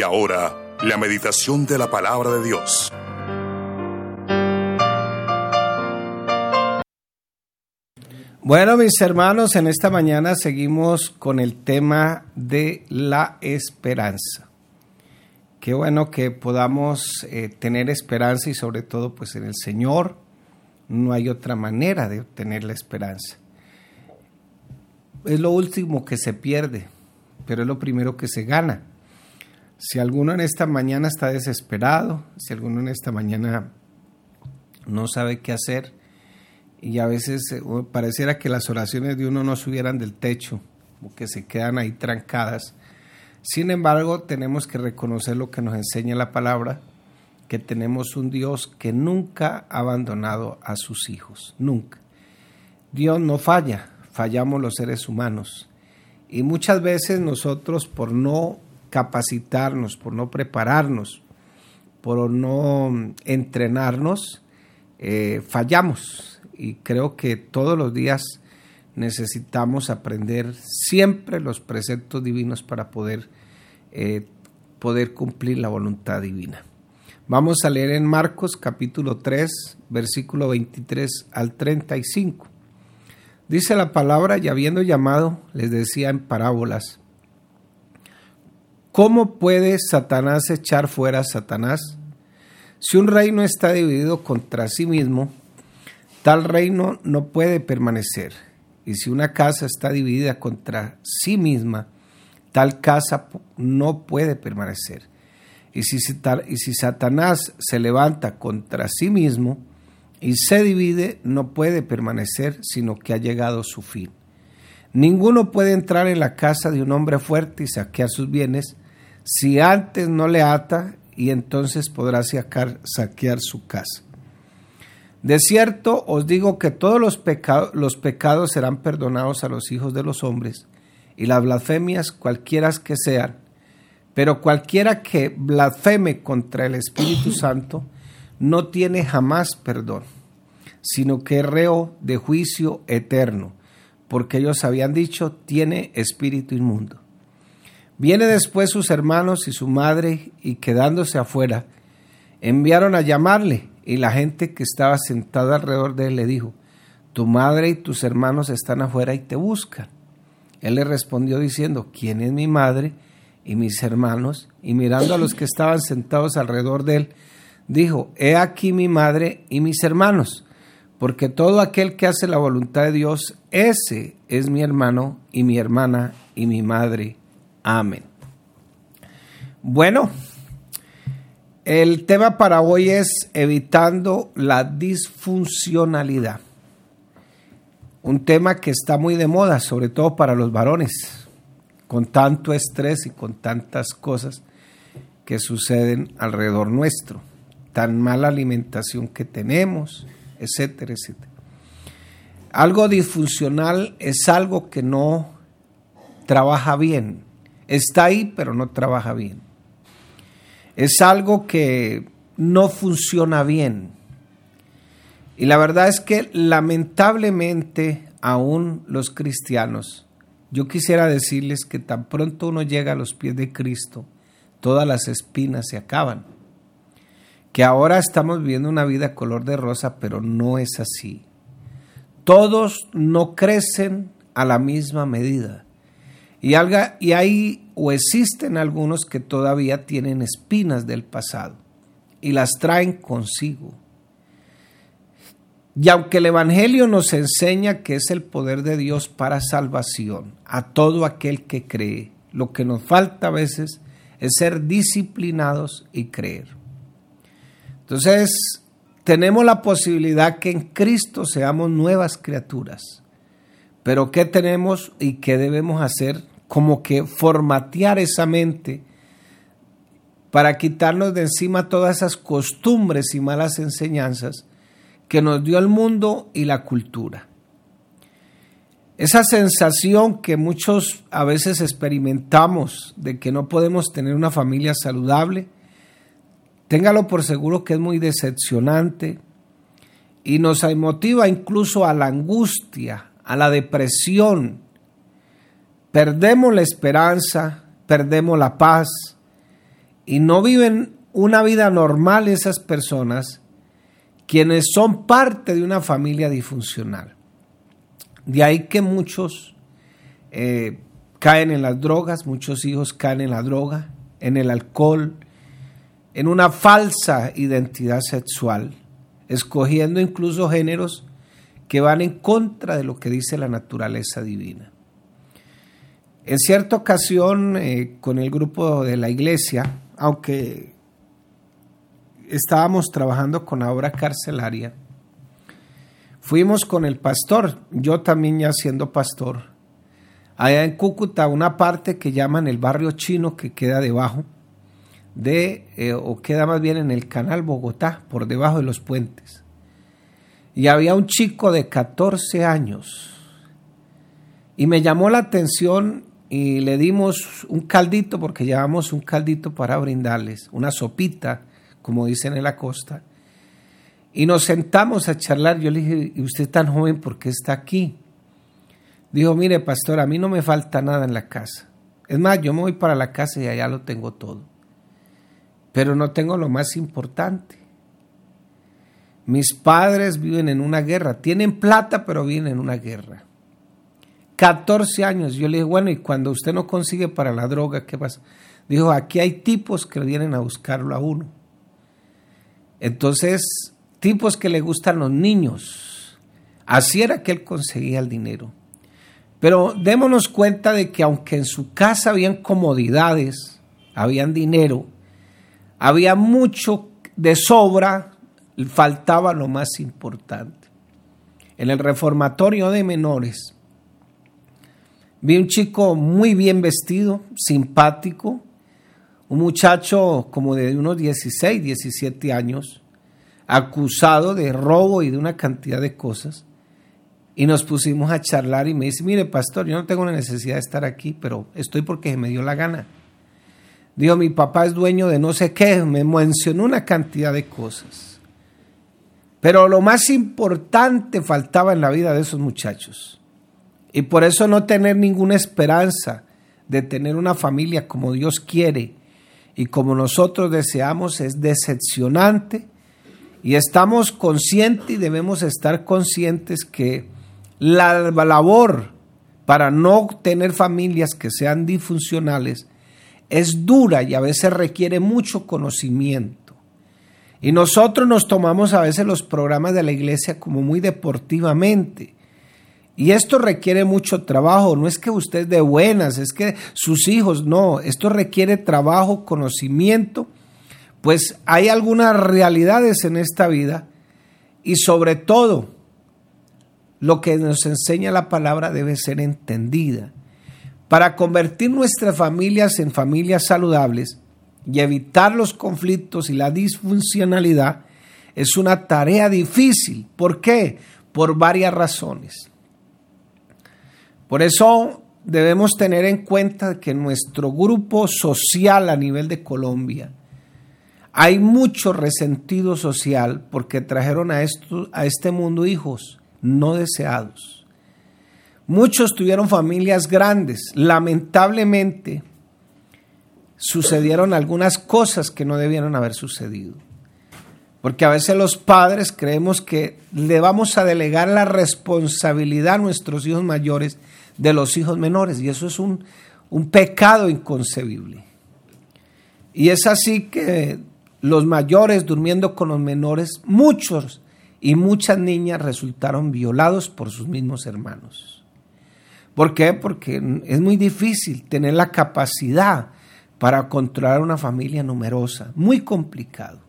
Y ahora, la meditación de la palabra de Dios. Bueno, mis hermanos, en esta mañana seguimos con el tema de la esperanza. Qué bueno que podamos eh, tener esperanza y sobre todo pues en el Señor. No hay otra manera de obtener la esperanza. Es lo último que se pierde, pero es lo primero que se gana. Si alguno en esta mañana está desesperado, si alguno en esta mañana no sabe qué hacer, y a veces eh, pareciera que las oraciones de uno no subieran del techo, o que se quedan ahí trancadas. Sin embargo, tenemos que reconocer lo que nos enseña la palabra, que tenemos un Dios que nunca ha abandonado a sus hijos, nunca. Dios no falla, fallamos los seres humanos. Y muchas veces nosotros por no capacitarnos, por no prepararnos, por no entrenarnos, eh, fallamos. Y creo que todos los días necesitamos aprender siempre los preceptos divinos para poder, eh, poder cumplir la voluntad divina. Vamos a leer en Marcos capítulo 3, versículo 23 al 35. Dice la palabra, y habiendo llamado, les decía en parábolas, ¿Cómo puede Satanás echar fuera a Satanás? Si un reino está dividido contra sí mismo, tal reino no puede permanecer. Y si una casa está dividida contra sí misma, tal casa no puede permanecer. Y si, Satanás se levanta contra sí mismo y se divide, no puede permanecer, sino que ha llegado su fin. Ninguno puede entrar en la casa de un hombre fuerte y saquear sus bienes si antes no le ata y entonces podrá sacar, saquear su casa. De cierto os digo que todos los, los pecados serán perdonados a los hijos de los hombres y las blasfemias cualquiera que sean, pero cualquiera que blasfeme contra el Espíritu Santo no tiene jamás perdón, sino que es reo de juicio eterno, porque ellos habían dicho tiene espíritu inmundo. Viene después sus hermanos y su madre y quedándose afuera, enviaron a llamarle y la gente que estaba sentada alrededor de él le dijo, tu madre y tus hermanos están afuera y te buscan. Él le respondió diciendo, ¿quién es mi madre y mis hermanos? Y mirando a los que estaban sentados alrededor de él, dijo, he aquí mi madre y mis hermanos, porque todo aquel que hace la voluntad de Dios, ese es mi hermano y mi hermana y mi madre Amén. Bueno, el tema para hoy es evitando la disfuncionalidad. Un tema que está muy de moda, sobre todo para los varones, con tanto estrés y con tantas cosas que suceden alrededor nuestro, tan mala alimentación que tenemos, etcétera, etcétera. Algo disfuncional es algo que no trabaja bien, Está ahí, pero no trabaja bien. Es algo que no funciona bien. Y la verdad es que lamentablemente aún los cristianos, yo quisiera decirles que tan pronto uno llega a los pies de Cristo, todas las espinas se acaban. Que ahora estamos viviendo una vida color de rosa, pero no es así. Todos no crecen a la misma medida. Y, hay o existen algunos que todavía tienen espinas del pasado y las traen consigo. Y aunque el Evangelio nos enseña que es el poder de Dios para salvación a todo aquel que cree, lo que nos falta a veces es ser disciplinados y creer. Entonces, tenemos la posibilidad que en Cristo seamos nuevas criaturas. Pero ¿qué tenemos y qué debemos hacer como que formatear esa mente para quitarnos de encima todas esas costumbres y malas enseñanzas que nos dio el mundo y la cultura. Esa sensación que muchos a veces experimentamos de que no podemos tener una familia saludable, téngalo por seguro que es muy decepcionante y nos motiva incluso a la angustia, a la depresión, Perdemos la esperanza, perdemos la paz y no viven una vida normal esas personas quienes son parte de una familia disfuncional. De ahí que muchos eh, caen en las drogas, muchos hijos caen en la droga, en el alcohol, en una falsa identidad sexual, escogiendo incluso géneros que van en contra de lo que dice la naturaleza divina. En cierta ocasión, eh, con el grupo de la iglesia, aunque estábamos trabajando con la obra carcelaria, fuimos con el pastor, yo también ya siendo pastor, allá en Cúcuta, una parte que llaman el barrio chino que queda debajo de, eh, o queda más bien en el canal Bogotá, por debajo de los puentes. Y había un chico de 14 años. Y me llamó la atención y le dimos un caldito, porque llevamos un caldito para brindarles, una sopita, como dicen en la costa. Y nos sentamos a charlar. Yo le dije, ¿y usted tan joven por qué está aquí? Dijo, mire, pastor, a mí no me falta nada en la casa. Es más, yo me voy para la casa y allá lo tengo todo. Pero no tengo lo más importante. Mis padres viven en una guerra. Tienen plata, pero viven en una guerra. 14 años. Yo le dije, bueno, y cuando usted no consigue para la droga, ¿qué pasa? Dijo, aquí hay tipos que vienen a buscarlo a uno. Entonces, tipos que le gustan los niños. Así era que él conseguía el dinero. Pero démonos cuenta de que aunque en su casa habían comodidades, habían dinero, había mucho de sobra, faltaba lo más importante. En el reformatorio de menores, vi un chico muy bien vestido, simpático, un muchacho como de unos 16, 17 años, acusado de robo y de una cantidad de cosas. Y nos pusimos a charlar y me dice, mire pastor, yo no tengo la necesidad de estar aquí, pero estoy porque me dio la gana. Dijo, mi papá es dueño de no sé qué, me mencionó una cantidad de cosas. Pero lo más importante faltaba en la vida de esos muchachos. Y por eso no tener ninguna esperanza de tener una familia como Dios quiere y como nosotros deseamos es decepcionante. Y estamos conscientes y debemos estar conscientes que la labor para no tener familias que sean disfuncionales es dura y a veces requiere mucho conocimiento. Y nosotros nos tomamos a veces los programas de la iglesia como muy deportivamente. Y esto requiere mucho trabajo, no es que usted de buenas, es que sus hijos, no, esto requiere trabajo, conocimiento, pues hay algunas realidades en esta vida y sobre todo lo que nos enseña la palabra debe ser entendida. Para convertir nuestras familias en familias saludables y evitar los conflictos y la disfuncionalidad es una tarea difícil. ¿Por qué? Por varias razones. Por eso debemos tener en cuenta que nuestro grupo social a nivel de Colombia hay mucho resentido social porque trajeron a, esto, a este mundo hijos no deseados Muchos tuvieron familias grandes. Lamentablemente sucedieron algunas cosas que no debieron haber sucedido. Porque a veces los padres creemos que le vamos a delegar la responsabilidad a nuestros hijos mayores de los hijos menores. Y eso es un, un pecado inconcebible. Y es así que los mayores durmiendo con los menores, muchos y muchas niñas resultaron violados por sus mismos hermanos. ¿Por qué? Porque es muy difícil tener la capacidad para controlar una familia numerosa, muy complicado.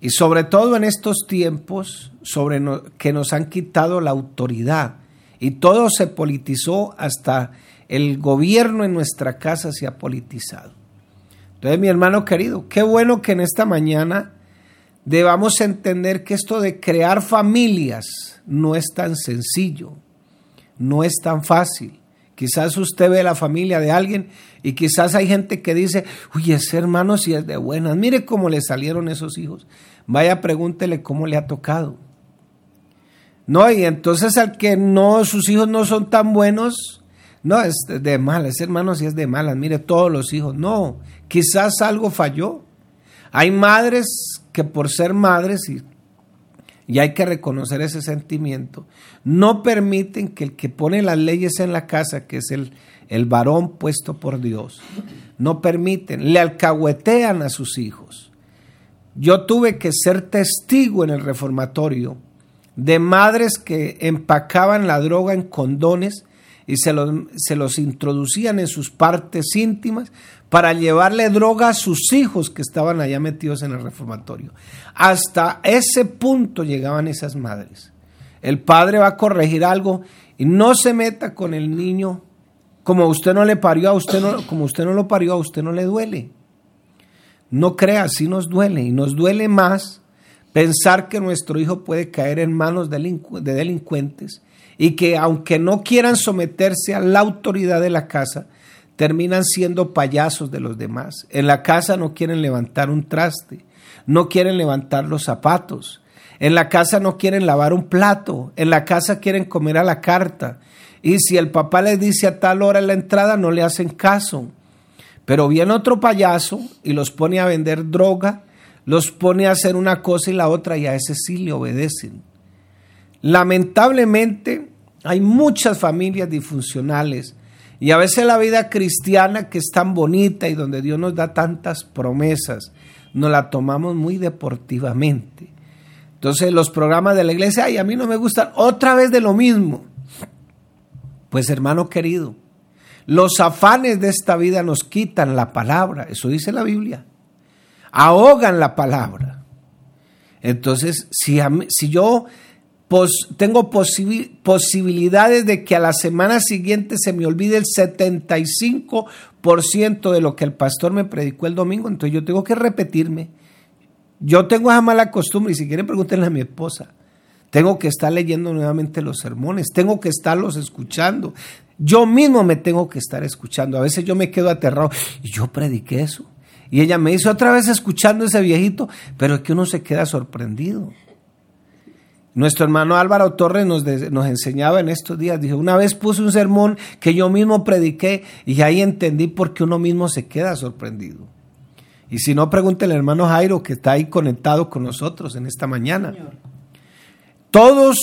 Y sobre todo en estos tiempos sobre que nos han quitado la autoridad y todo se politizó hasta el gobierno en nuestra casa se ha politizado. Entonces, mi hermano querido, qué bueno que en esta mañana debamos entender que esto de crear familias no es tan sencillo no es tan fácil. Quizás usted ve la familia de alguien y quizás hay gente que dice, uy, ese hermano si es de buenas, mire cómo le salieron esos hijos. Vaya, pregúntele cómo le ha tocado. No, y entonces al que no, sus hijos no son tan buenos, No, es de malas, hermano, si es de malas, mire todos los hijos. No, quizás algo falló. Hay madres que por ser madres, y, y hay que reconocer ese sentimiento, no permiten que el que pone las leyes en la casa, que es el, el varón puesto por Dios, no permiten, le alcahuetean a sus hijos. Yo tuve que ser testigo en el reformatorio de madres que empacaban la droga en condones y se los, se los introducían en sus partes íntimas para llevarle droga a sus hijos que estaban allá metidos en el reformatorio. Hasta ese punto llegaban esas madres. El padre va a corregir algo y no se meta con el niño como usted no le parió a usted no, como usted no lo parió a usted no le duele. No crea, sí nos duele y nos duele más pensar que nuestro hijo puede caer en manos de delincuentes y que aunque no quieran someterse a la autoridad de la casa, terminan siendo payasos de los demás. En la casa no quieren levantar un traste, no quieren levantar los zapatos, en la casa no quieren lavar un plato, en la casa quieren comer a la carta. Y si el papá les dice a tal hora en la entrada, no le hacen caso. Pero viene otro payaso y los pone a vender droga los pone a hacer una cosa y la otra y a ese sí le obedecen. Lamentablemente hay muchas familias disfuncionales y a veces la vida cristiana que es tan bonita y donde Dios nos da tantas promesas, nos la tomamos muy deportivamente. Entonces los programas de la iglesia, ay, a mí no me gustan, otra vez de lo mismo. Pues hermano querido, los afanes de esta vida nos quitan la palabra, eso dice la Biblia ahogan la palabra. Entonces, si, si yo tengo posibilidades de que a la semana siguiente se me olvide el 75% de lo que el pastor me predicó el domingo, entonces yo tengo que repetirme. Yo tengo esa mala costumbre, y si quieren pregúntenle a mi esposa. Tengo que estar leyendo nuevamente los sermones, tengo que estarlos escuchando. Yo mismo me tengo que estar escuchando. A veces yo me quedo aterrado y yo prediqué eso. Y ella me hizo otra vez escuchando ese viejito, pero es que uno se queda sorprendido. Nuestro hermano Álvaro Torres nos, nos, enseñaba en estos días, dijo, una vez puse un sermón que yo mismo prediqué y ahí entendí por qué uno mismo se queda sorprendido. Y si no, pregúntele al hermano Jairo que está ahí conectado con nosotros en esta mañana. Todos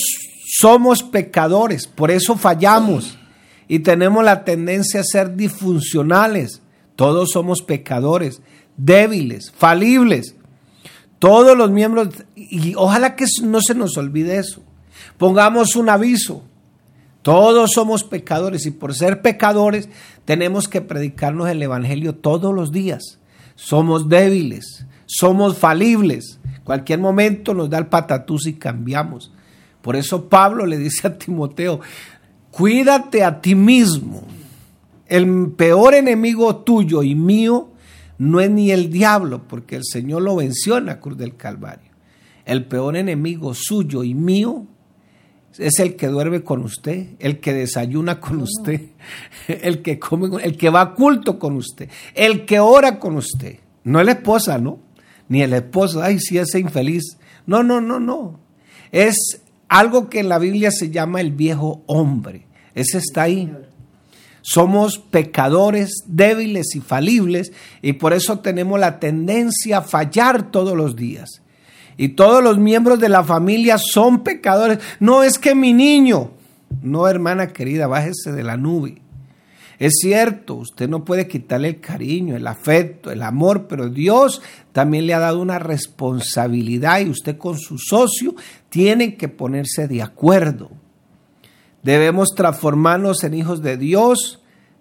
somos pecadores, por eso fallamos y tenemos la tendencia a ser disfuncionales. Todos somos pecadores débiles, falibles. Todos los miembros, y ojalá que no se nos olvide eso. Pongamos un aviso. Todos somos pecadores y por ser pecadores tenemos que predicarnos el Evangelio todos los días. Somos débiles, somos falibles. Cualquier momento nos da el patatús y cambiamos. Por eso Pablo le dice a Timoteo, cuídate a ti mismo. El peor enemigo tuyo y mío no es ni el diablo, porque el Señor lo venció en la cruz del Calvario. El peor enemigo suyo y mío es el que duerme con usted, el que desayuna con usted, el que come, el que va a culto con usted, el que ora con usted. No es la esposa, ¿no? Ni el esposo, ay, sí, ese infeliz. No, no, no, no. Es algo que en la Biblia se llama el viejo hombre. Ese está ahí. Somos pecadores débiles y falibles y por eso tenemos la tendencia a fallar todos los días. Y todos los miembros de la familia son pecadores. No es que mi niño, no hermana querida, bájese de la nube. Es cierto, usted no puede quitarle el cariño, el afecto, el amor, pero Dios también le ha dado una responsabilidad y usted con su socio tienen que ponerse de acuerdo. Debemos transformarnos en hijos de Dios,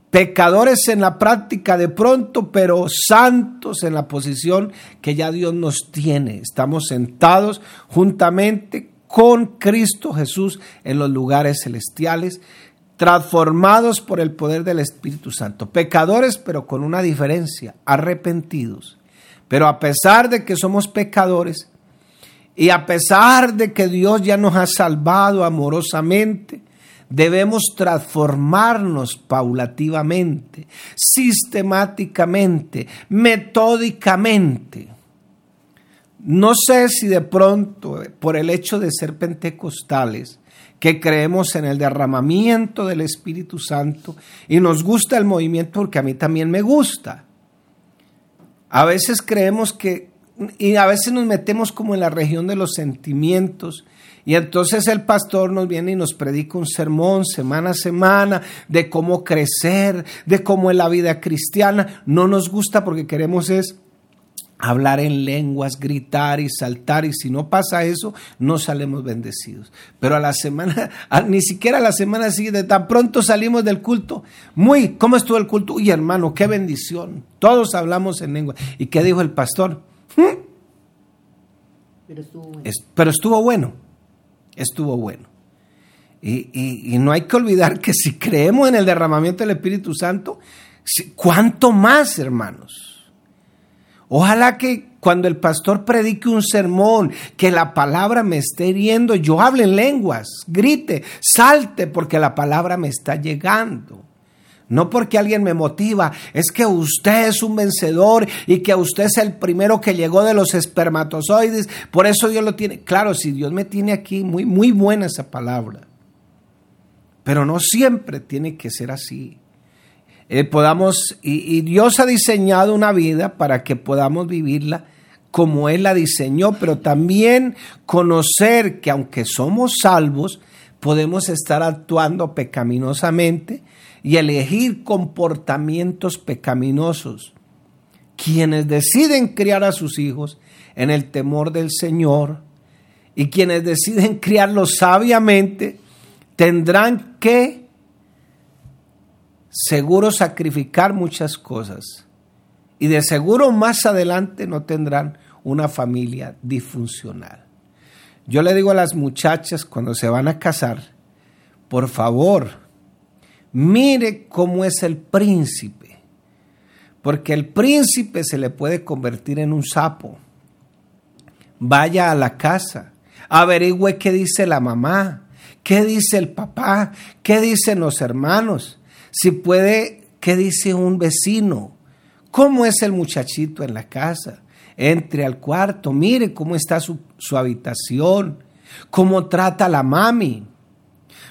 pecadores en la práctica de pronto, pero santos en la posición que ya Dios nos tiene. Estamos sentados juntamente con Cristo Jesús en los lugares celestiales, transformados por el poder del Espíritu Santo. Pecadores, pero con una diferencia, arrepentidos. Pero a pesar de que somos pecadores, y a pesar de que Dios ya nos ha salvado amorosamente, Debemos transformarnos paulativamente, sistemáticamente, metódicamente. No sé si de pronto, por el hecho de ser pentecostales, que creemos en el derramamiento del Espíritu Santo y nos gusta el movimiento porque a mí también me gusta. A veces creemos que, y a veces nos metemos como en la región de los sentimientos, y entonces el pastor nos viene y nos predica un sermón semana a semana de cómo crecer, de cómo es la vida cristiana. No nos gusta porque queremos es hablar en lenguas, gritar y saltar, y si no pasa eso, no salimos bendecidos. Pero a la semana, ni siquiera a la semana siguiente, tan pronto salimos del culto, muy, ¿cómo estuvo el culto? Uy, hermano, qué bendición. Todos hablamos en lengua. ¿Y qué dijo el pastor? ¿Mm? Pero estuvo bueno. pero estuvo bueno. Estuvo bueno. Y, y, no hay que olvidar que si creemos en el derramamiento del Espíritu Santo, ¿cuánto más, hermanos? Ojalá que cuando el pastor predique un sermón, que la palabra me esté hiriendo, yo hable en lenguas, grite, salte, porque la palabra me está llegando. No porque alguien me motiva, es que usted es un vencedor y que usted es el primero que llegó de los espermatozoides, por eso Dios lo tiene. Claro, si Dios me tiene aquí, muy, muy buena esa palabra. Pero no siempre tiene que ser así. Eh, podamos, y, Dios ha diseñado una vida para que podamos vivirla como Él la diseñó, pero también conocer que aunque somos salvos, podemos estar actuando pecaminosamente y elegir comportamientos pecaminosos. Quienes deciden criar a sus hijos en el temor del Señor y quienes deciden criarlos sabiamente, tendrán que seguro sacrificar muchas cosas y de seguro más adelante no tendrán una familia disfuncional. Yo le digo a las muchachas cuando se van a casar, por favor, mire cómo es el príncipe, porque el príncipe se le puede convertir en un sapo. Vaya a la casa, averigüe qué dice la mamá, qué dice el papá, qué dicen los hermanos si puede, ¿qué dice un vecino? ¿Cómo es el muchachito en la casa? Entre al cuarto, mire cómo está su, habitación, cómo trata a la mami.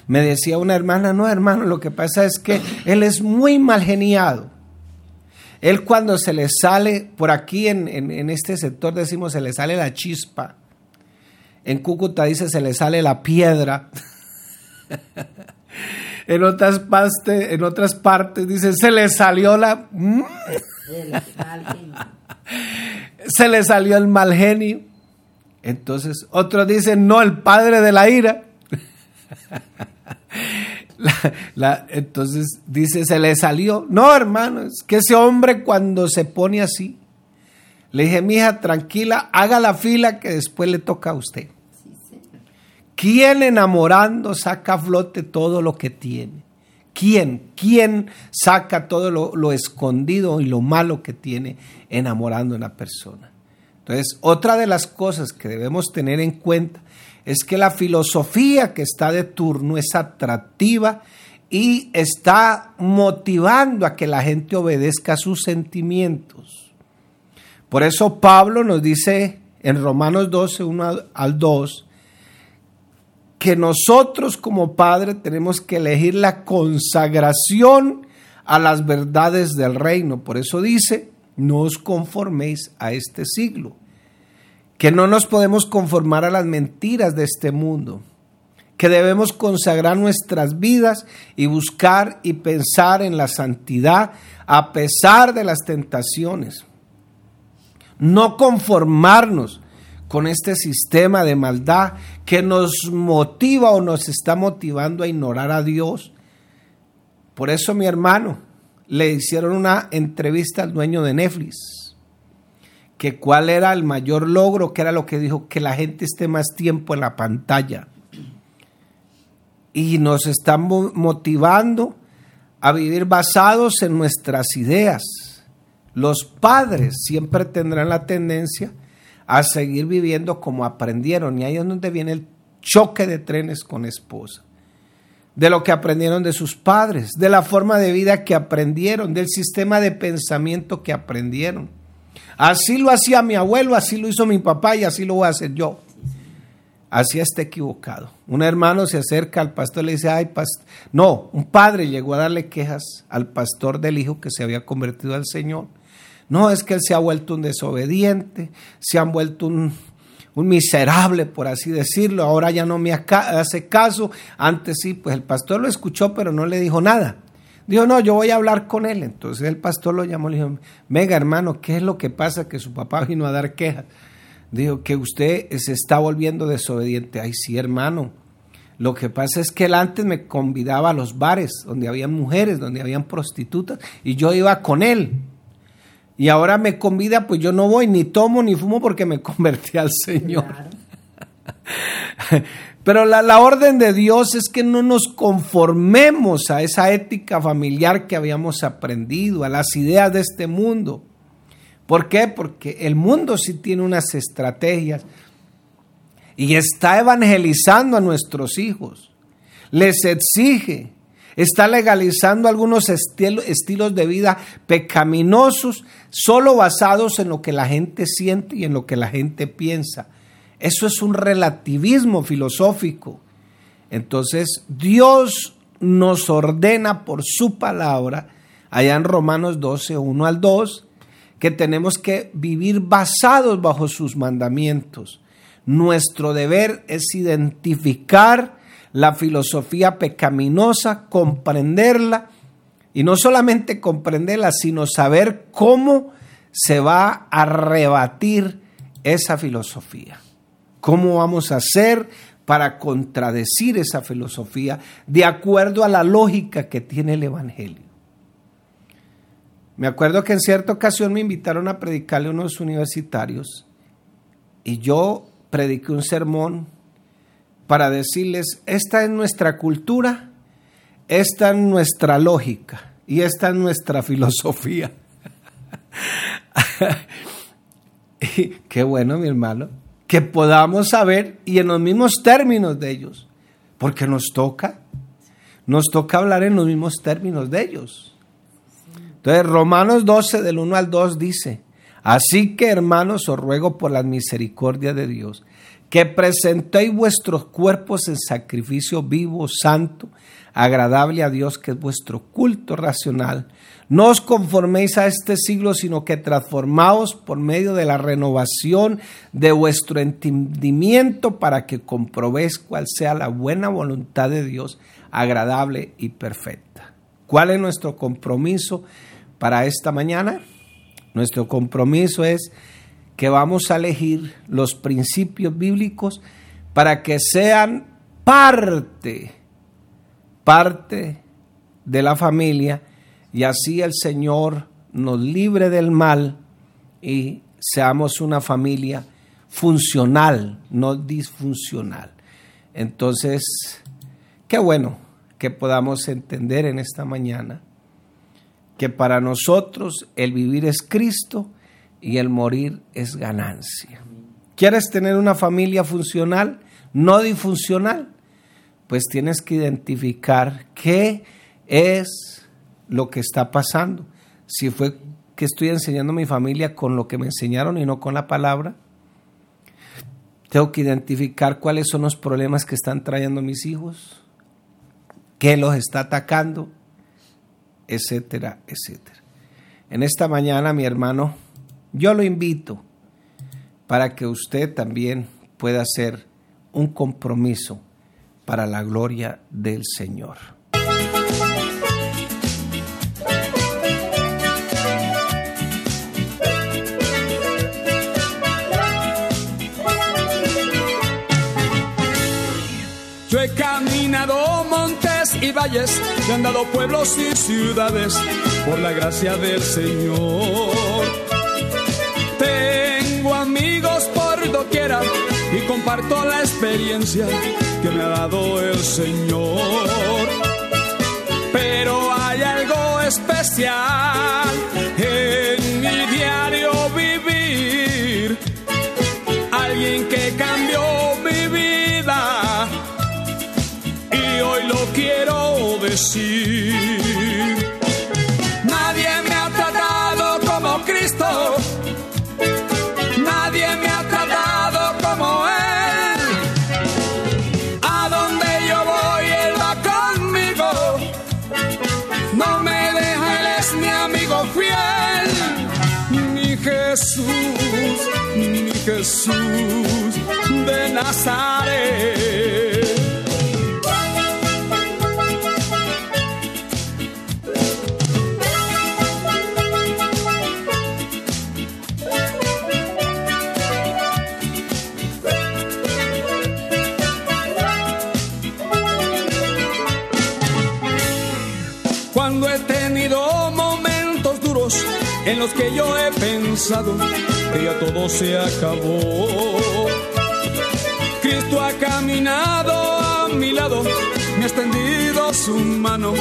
Me decía una hermana, no hermano, lo que pasa es que él es muy mal geniado. Él cuando se le sale, por aquí en, en, este sector decimos se le sale la chispa. En Cúcuta dice se le sale la piedra. en otras partes, en otras partes dice, se le salió la... se le salió el mal genio. Entonces, otros dicen, no, el padre de la ira. entonces dice, se le salió. No, hermano, es que ese hombre cuando se pone así, le dije, mija, tranquila, haga la fila que después le toca a usted. ¿Quién enamorando saca a flote todo lo que tiene? ¿Quién? ¿Quién saca todo lo, escondido y lo malo que tiene enamorando a una persona? Entonces, otra de las cosas que debemos tener en cuenta es que la filosofía que está de turno es atractiva y está motivando a que la gente obedezca a sus sentimientos. Por eso Pablo nos dice en Romanos 12, 1 al 2, que nosotros como padre tenemos que elegir la consagración a las verdades del reino. Por eso dice, no os conforméis a este siglo, que no nos podemos conformar a las mentiras de este mundo, que debemos consagrar nuestras vidas y buscar y pensar en la santidad a pesar de las tentaciones. No conformarnos con este sistema de maldad que nos motiva o nos está motivando a ignorar a Dios. Por eso mi hermano le hicieron una entrevista al dueño de Netflix, que cuál era el mayor logro, que era lo que dijo, que la gente esté más tiempo en la pantalla. Y nos están motivando a vivir basados en nuestras ideas. Los padres siempre tendrán la tendencia a seguir viviendo como aprendieron. Y ahí es donde viene el choque de trenes con esposa. De lo que aprendieron de sus padres, de la forma de vida que aprendieron, del sistema de pensamiento que aprendieron. Así lo hacía mi abuelo, así lo hizo mi papá y así lo voy a hacer yo. Así está equivocado. Un hermano se acerca al pastor y le dice, ay, pastor. No, un padre llegó a darle quejas al pastor del hijo que se había convertido al Señor. No, es que él se ha vuelto un desobediente, se ha vuelto un, un miserable, por así decirlo. Ahora ya no me hace caso. Antes sí, pues el pastor lo escuchó, pero no le dijo nada. Dijo, no, yo voy a hablar con él. Entonces el pastor lo llamó y le dijo, venga hermano, ¿qué es lo que pasa? Que su papá vino a dar quejas. Dijo que usted se está volviendo desobediente. Ay, sí, hermano. Lo que pasa es que él antes me convidaba a los bares donde había mujeres, donde habían prostitutas, y yo iba con él. Y ahora me convida, pues yo no voy, ni tomo, ni fumo porque me convertí al Señor. Pero la, orden de Dios es que no nos conformemos a esa ética familiar que habíamos aprendido, a las ideas de este mundo. ¿Por qué? Porque el mundo sí tiene unas estrategias y está evangelizando a nuestros hijos. Les exige, está legalizando algunos estilos de vida pecaminosos solo basados en lo que la gente siente y en lo que la gente piensa. Eso es un relativismo filosófico. Entonces, Dios nos ordena por su palabra, allá en Romanos 12, 1 al 2, que tenemos que vivir basados bajo sus mandamientos. Nuestro deber es identificar la filosofía pecaminosa, comprenderla, y no solamente comprenderla, sino saber cómo se va a rebatir esa filosofía. ¿Cómo vamos a hacer para contradecir esa filosofía de acuerdo a la lógica que tiene el Evangelio? Me acuerdo que en cierta ocasión me invitaron a predicarle a unos universitarios y yo prediqué un sermón para decirles, esta es nuestra cultura, esta es nuestra lógica y esta es nuestra filosofía. qué bueno, mi hermano que podamos saber y en los mismos términos de ellos, porque nos toca, nos toca hablar en los mismos términos de ellos. Entonces, Romanos 12, del 1 al 2 dice, así que hermanos, os ruego por la misericordia de Dios, que presentéis vuestros cuerpos en sacrificio vivo, santo, agradable a Dios, que es vuestro culto racional, no os conforméis a este siglo, sino que transformaos por medio de la renovación de vuestro entendimiento para que comprobéis cuál sea la buena voluntad de Dios, agradable y perfecta. ¿Cuál es nuestro compromiso para esta mañana? Nuestro compromiso es que vamos a elegir los principios bíblicos para que sean parte, parte de la familia y así el Señor nos libre del mal y seamos una familia funcional, no disfuncional. Entonces, qué bueno que podamos entender en esta mañana que para nosotros el vivir es Cristo y el morir es ganancia. ¿Quieres tener una familia funcional, no disfuncional? Pues tienes que identificar qué es lo que está pasando. Si fue que estoy enseñando a mi familia con lo que me enseñaron y no con la palabra, tengo que identificar cuáles son los problemas que están trayendo mis hijos, qué los está atacando, etcétera, etcétera. En esta mañana, mi hermano, yo lo invito para que usted también pueda hacer un compromiso para la gloria del Señor. Y valles, he andado pueblos y ciudades por la gracia del Señor. Tengo amigos por doquiera y comparto la experiencia que me ha dado el Señor. Pero hay algo especial en los que yo he pensado que ya todo se acabó. Cristo ha caminado a mi lado, me ha extendido su mano,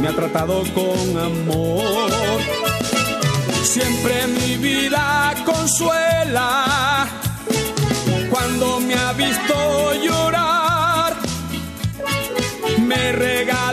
me ha tratado con amor. Siempre mi vida consuela cuando me ha visto llorar, me regala